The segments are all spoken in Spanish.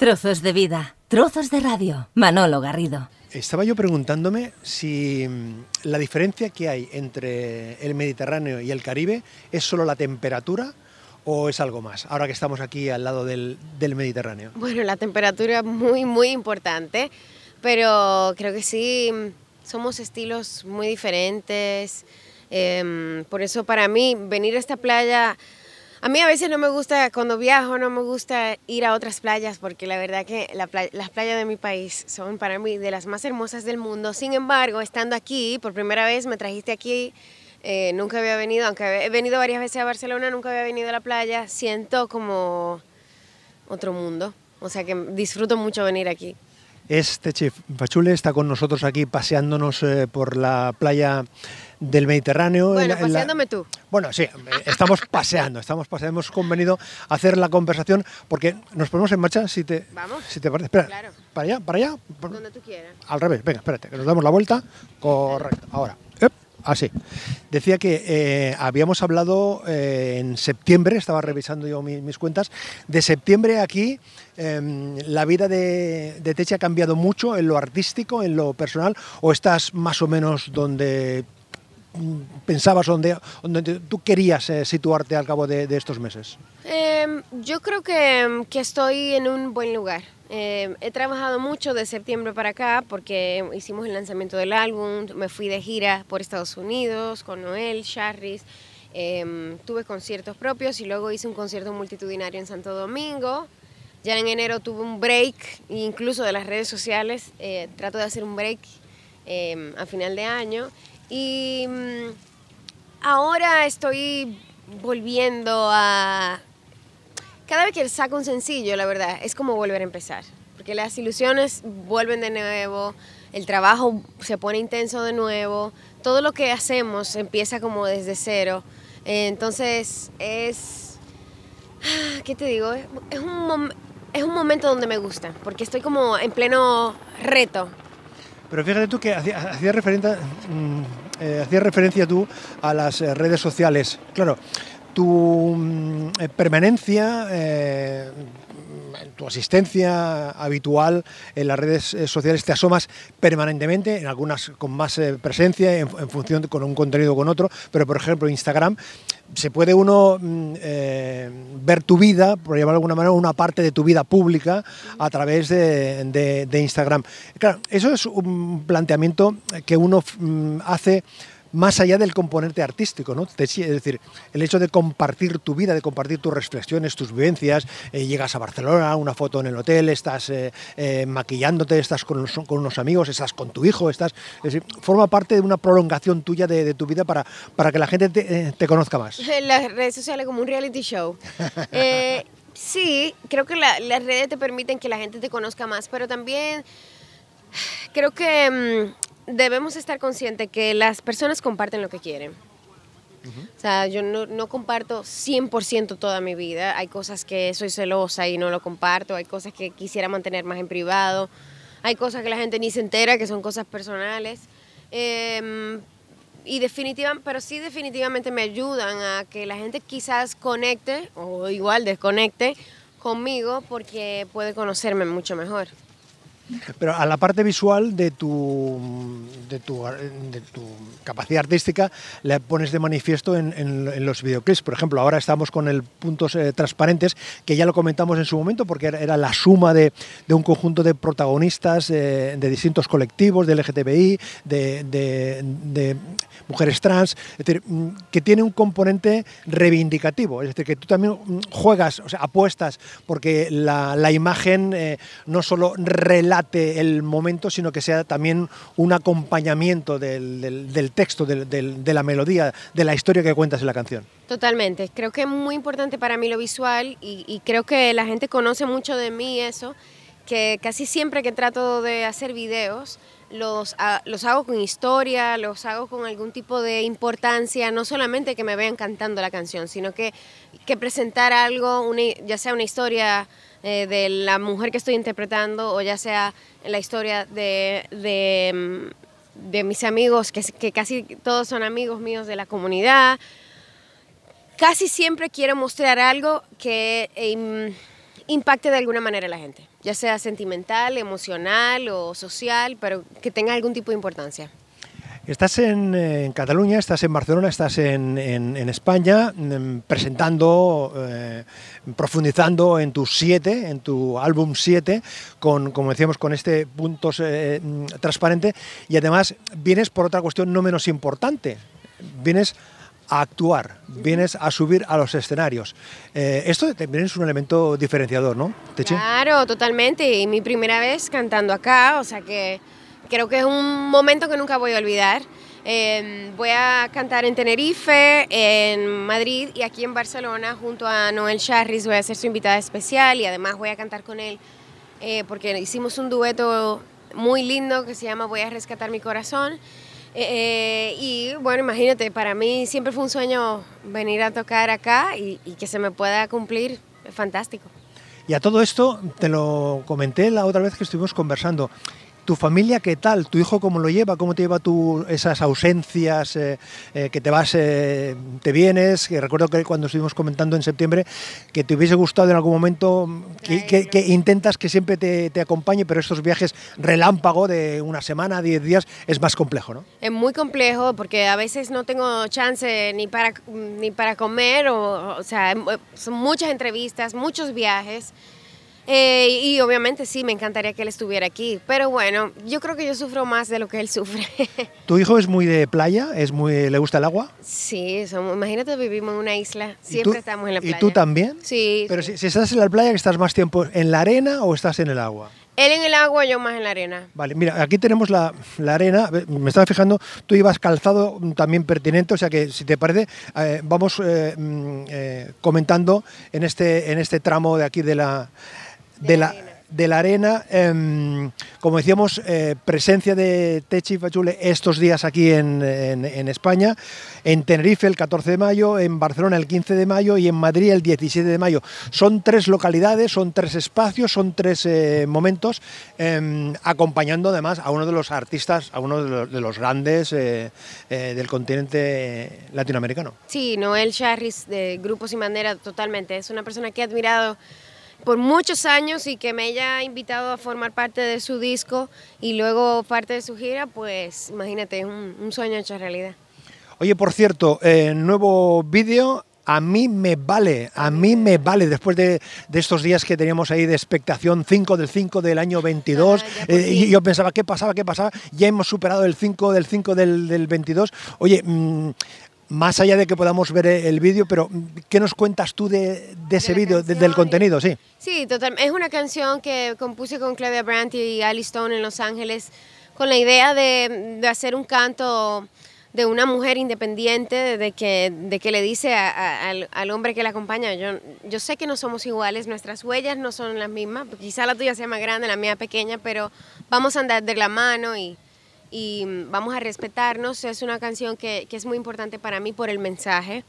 Trozos de vida, trozos de radio. Manolo Garrido. Estaba yo preguntándome si mm, la diferencia que hay entre el Mediterráneo y el Caribe es solo la temperatura o es algo más, ahora que estamos aquí al lado del, del Mediterráneo. Bueno, la temperatura es muy, muy importante, pero creo que sí, somos estilos muy diferentes. Em, por eso para mí venir a esta playa a mí a veces no me gusta, cuando viajo, no me gusta ir a otras playas porque la verdad que las playas de mi país son para mí de las más hermosas del mundo. Sin embargo, estando aquí, por primera vez me trajiste aquí, eh, nunca había venido, aunque he venido varias veces a Barcelona, nunca había venido a la playa, siento como otro mundo. O sea que disfruto mucho venir aquí. Este chef Pachule está con nosotros aquí paseándonos eh, por la playa del Mediterráneo. Bueno, paseándome tú. Bueno, sí, estamos paseando, estamos paseando. Hemos convenido hacer la conversación porque nos ponemos en marcha si te, Vamos. Si te parece. Espera, Claro. para allá, para allá. Donde tú quieras. Al revés, venga, espérate, que nos damos la vuelta. Correcto, ahora. Ep, Así. Decía que eh, habíamos hablado eh, en septiembre, estaba revisando yo mi- mis cuentas, de septiembre aquí em, la vida de, de Techi ha cambiado mucho en lo artístico, en lo personal, o estás más o menos donde mm, pensabas, donde, donde tú querías eh, situarte al cabo de, estos meses? Em, yo creo que, que estoy en un buen lugar. Em, he trabajado mucho de septiembre para acá porque hicimos el lanzamiento del álbum, me fui de gira por Estados Unidos con Noel, Charris, em, tuve conciertos propios y luego hice un concierto multitudinario en Santo Domingo. Ya en enero tuve un break, incluso de las redes sociales, eh, trato de hacer un break em, a final de año. Y mm, ahora estoy volviendo a... Cada vez que saco un sencillo, la verdad, es como volver a empezar. Porque las ilusiones vuelven de nuevo, el trabajo se pone intenso de nuevo, todo lo que hacemos empieza como desde cero. Entonces es... ¿Qué te digo? Es, un, es un momento donde me gusta, porque estoy como en pleno reto. Pero fíjate tú que hacías hacía referencia, mm, eh, hacías referencia tú a las eh, redes sociales. Claro, tu mm, eh, permanencia, eh, tu asistencia habitual en las redes eh, sociales te asomas permanentemente, en algunas con más presencia, en, en función de con un contenido o con otro, pero por ejemplo Instagram se puede uno mm, ver tu vida, por llamarlo de alguna manera, una parte de tu vida pública a través de, de- de Instagram. Claro, eso es un planteamiento que uno mm, hace más allá del componente artístico, ¿no? Es decir, el hecho de compartir tu vida, de compartir tus reflexiones, tus vivencias, eh, llegas a Barcelona, una foto en el hotel, estás eh, eh, maquillándote, estás con, unos- con unos amigos, estás con tu hijo, estás, es decir, forma parte de una prolongación tuya de, de tu vida para, para que la gente te, te conozca más. las redes sociales como un reality show. Sí, creo que la- las redes te permiten que la gente te conozca más, pero también creo que mm, debemos estar conscientes que las personas comparten lo que quieren. O sea, yo no, no comparto 100% toda mi vida. Hay cosas que soy celosa y no lo comparto. Hay cosas que quisiera mantener más en privado. Hay cosas que la gente ni se entera, que son cosas personales. Em, y definitiva, pero sí definitivamente me ayudan a que la gente quizás conecte o igual desconecte conmigo porque puede conocerme mucho mejor. Pero a la parte visual de tu, de tu, de tu capacidad artística le pones de manifiesto en, los videoclips. Por ejemplo, ahora estamos con el Puntos eh, Transparentes, que ya lo comentamos en su momento, porque era, la suma de, de un conjunto de protagonistas eh, de distintos colectivos, de LGTBI, de, mujeres trans, es decir, mm, que tiene un componente reivindicativo, es decir, que tú también mm, juegas, o sea, apuestas porque la, la imagen eh, no solo el momento, sino que sea también un acompañamiento del, del- texto, del- de la melodía, de la historia que cuentas en la canción. Totalmente. Creo que es muy importante para mí lo visual y, y creo que la gente conoce mucho de mí eso, que casi siempre que trato de hacer videos, los, ha- los hago con historia, los hago con algún tipo de importancia, no solamente que me vean cantando la canción, sino que, que presentar algo, una- ya sea una historia eh, de la mujer que estoy interpretando o ya sea la historia de, de, mm, de mis amigos, que, que casi todos son amigos míos de la comunidad. Casi siempre quiero mostrar algo que em, impacte de alguna manera a la gente, ya sea sentimental, emocional o social, pero que tenga algún tipo de importancia. Estás en, en, Cataluña, estás en Barcelona, estás en, España mm, presentando, eh, profundizando en tus siete, en tu álbum 7, con, como decíamos, con este punto eh, transparente y además vienes por otra cuestión no menos importante, vienes a actuar, vienes a subir a los escenarios. Eh, esto también es un elemento diferenciador, ¿no? ¿Teche? Claro, totalmente. Y mi primera vez cantando acá, o sea que creo que es un momento que nunca voy a olvidar. Eh, voy a cantar en Tenerife, en Madrid y aquí en Barcelona junto a Noel Charris. Voy a ser su invitada especial y además voy a cantar con él eh, porque hicimos un dueto muy lindo que se llama Voy a rescatar mi corazón. Eh, y bueno, imagínate, para mí siempre fue un sueño venir a tocar acá y, y que se me pueda cumplir. Es fantástico. Y a todo esto, te lo comenté la otra vez que estuvimos conversando. ¿Tu familia qué tal? ¿Tu hijo cómo lo lleva? ¿Cómo te lleva tú esas ausencias eh, eh, que te vas, eh, te vienes? Que recuerdo que cuando estuvimos comentando en septiembre que te hubiese gustado en algún momento que, que, que intentas que siempre te, te, acompañe, pero estos viajes relámpago de una semana, diez días, es más complejo, ¿no? Es muy complejo porque a veces no tengo chance ni para, ni para comer, o, o sea, son muchas entrevistas, muchos viajes. Eh, y obviamente sí, me encantaría que él estuviera aquí, pero bueno, yo creo que yo sufro más de lo que él sufre. ¿Tu hijo es muy de playa? ¿Es muy, ¿Le gusta el agua? Sí, somos, imagínate, vivimos en una isla, siempre estamos en la playa. ¿Y tú también? Sí. Pero Si, si, estás en la playa, ¿estás más tiempo en la arena o estás en el agua? Él en el agua, yo más en la arena. Vale, mira, aquí tenemos la, la arena. Me estaba fijando, tú ibas calzado también pertinente, o sea que si te parece, eh, vamos eh, eh, comentando en este, en este tramo de aquí de la de la, de la arena. Eh, como decíamos, eh, presencia de Techi Fachule estos días aquí en, en, en, España, en Tenerife el 14 de mayo, en Barcelona el 15 de mayo y en Madrid el 17 de mayo. Son tres localidades, son tres espacios, son tres eh, momentos, em, acompañando además a uno de los artistas, a uno de los, de los grandes eh, del continente latinoamericano. Sí, Noel Charris de Grupo Sin Bandera, totalmente. Es una persona que he admirado por muchos años y que me haya invitado a formar parte de su disco y luego parte de su gira, pues imagínate, es un, un sueño hecho realidad. Oye, por cierto, eh, nuevo vídeo a mí me vale, a mí me vale, después de, de, estos días que teníamos ahí de expectación, 5 del 5 del año 22, ah, eh, y yo pensaba, ¿qué pasaba? ¿Qué pasaba? Ya hemos superado el 5 del 5 del, del 22. Oye, mmm, más allá de que podamos ver el vídeo, pero ¿qué nos cuentas tú de, de ese vídeo, de, del contenido? Sí, sí total, es una canción que compuse con Claudia Brandt y Ali Stone en Los Ángeles con la idea de, de hacer un canto de una mujer independiente, de que, de que le dice a, a, al, al, hombre que la acompaña, yo, yo sé que no somos iguales, nuestras huellas no son las mismas, quizá la tuya sea más grande, la mía pequeña, pero vamos a andar de la mano y y vamos a respetarnos. Es una canción que, que, es muy importante para mí por el mensaje.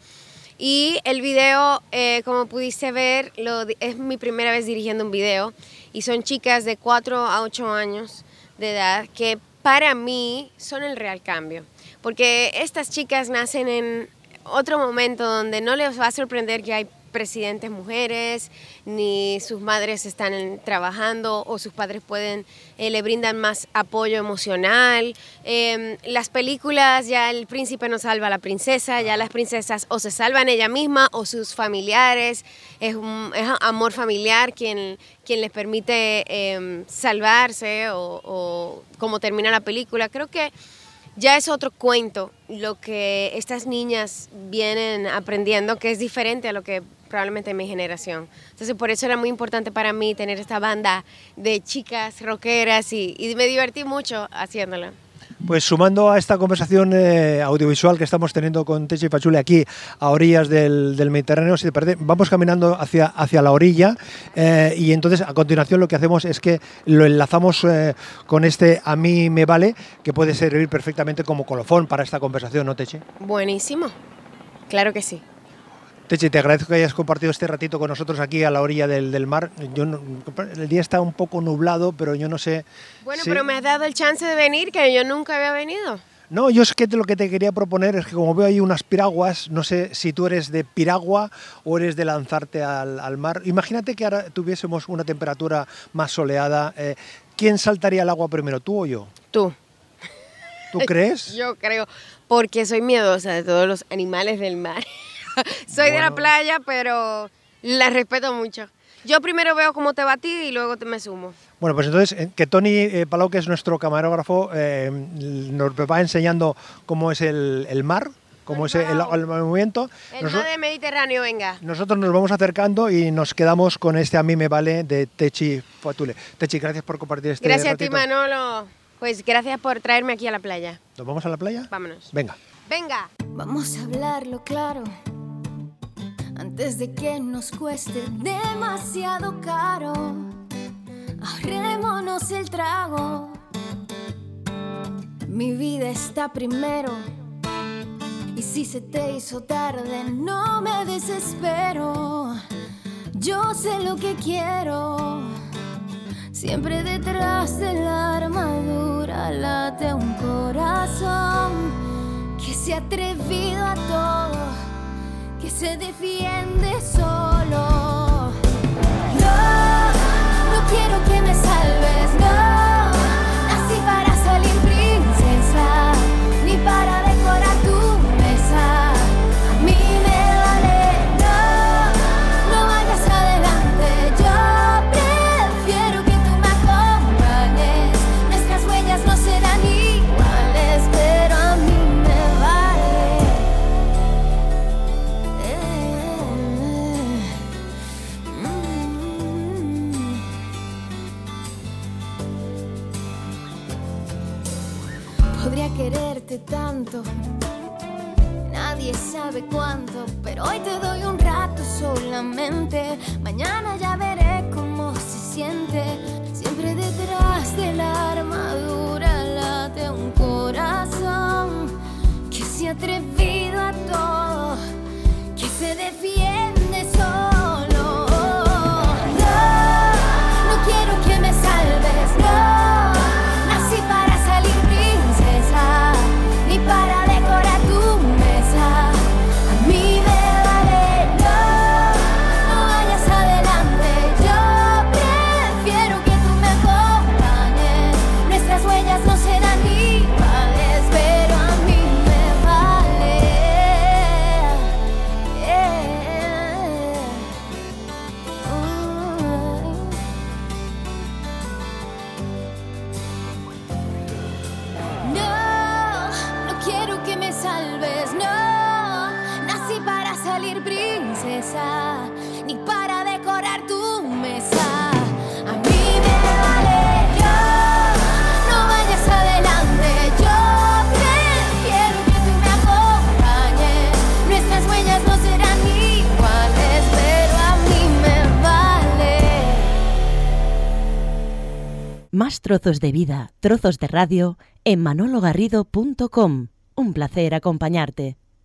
Y el video, eh, como pudiste ver, lo, es mi primera vez dirigiendo un video y son chicas de 4 a 8 años de edad que para mí son el real cambio. Porque estas chicas nacen en otro momento donde no les va a sorprender que hay presidentes mujeres, ni sus madres están trabajando o sus padres pueden, eh, le brindan más apoyo emocional. Eh, las películas ya el príncipe no salva a la princesa, ya las princesas o se salvan ella misma o sus familiares, es, un, es amor familiar quien, quien les permite eh, salvarse o, o como termina la película. Creo que ya es otro cuento lo que estas niñas vienen aprendiendo, que es diferente a lo que probablemente mi generación. Entonces por eso era muy importante para mí tener esta banda de chicas rockeras y, me divertí mucho haciéndola. Pues sumando a esta conversación eh, audiovisual que estamos teniendo con Teche Fachule aquí a orillas del, del Mediterráneo, si te parece, vamos caminando hacia, hacia la orilla eh, y entonces a continuación lo que hacemos es que lo enlazamos eh, con este A mí me vale, que puede servir perfectamente como colofón para esta conversación, ¿no, Teche? Buenísimo, claro que sí. Teche, te agradezco que hayas compartido este ratito con nosotros aquí a la orilla del, del mar. Yo no, el día está un poco nublado, pero yo no sé. Bueno, si... pero me has dado el chance de venir, que yo nunca había venido. No, yo es que lo que te quería proponer es que como veo ahí unas piraguas, no sé si tú eres de piragua o eres de lanzarte al, mar. Imagínate que ahora tuviésemos una temperatura más soleada. Eh, ¿Quién saltaría al agua primero, tú o yo? Tú. ¿Tú crees? yo creo, porque soy miedosa de todos los animales del mar. soy de la playa, pero la respeto mucho. Yo primero veo cómo te batí y luego te me sumo. Bueno, pues entonces eh, que Tony eh, Palau, que es nuestro camarógrafo, eh, nos va enseñando cómo es el, mar, cómo es el, movimiento. El mar del Mediterráneo, venga. Nosotros nos vamos acercando y nos quedamos con este A mí me vale de Techi Fatule. Techi, gracias por compartir este Gracias a ti, Manolo. Pues gracias por traerme aquí a la playa. ¿Nos vamos a la playa? Vámonos. Venga. Venga. Vamos a hablarlo claro antes de que nos cueste demasiado caro. Ahorrémonos el trago. Mi vida está primero. Y si se te hizo tarde, no me desespero. Yo sé lo que quiero. Siempre detrás de la armadura late un corazón que se ha atrevido a todo se defiende solo. No, no quiero que Podría quererte tanto, nadie sabe cuánto, pero hoy te doy un rato solamente. Mañana ya veré cómo se siente. Siempre detrás de la armadura late un corazón que se ha atrevido a todo, que se defiende Más trozos de vida, trozos de radio en manologarrido.com. Un placer acompañarte.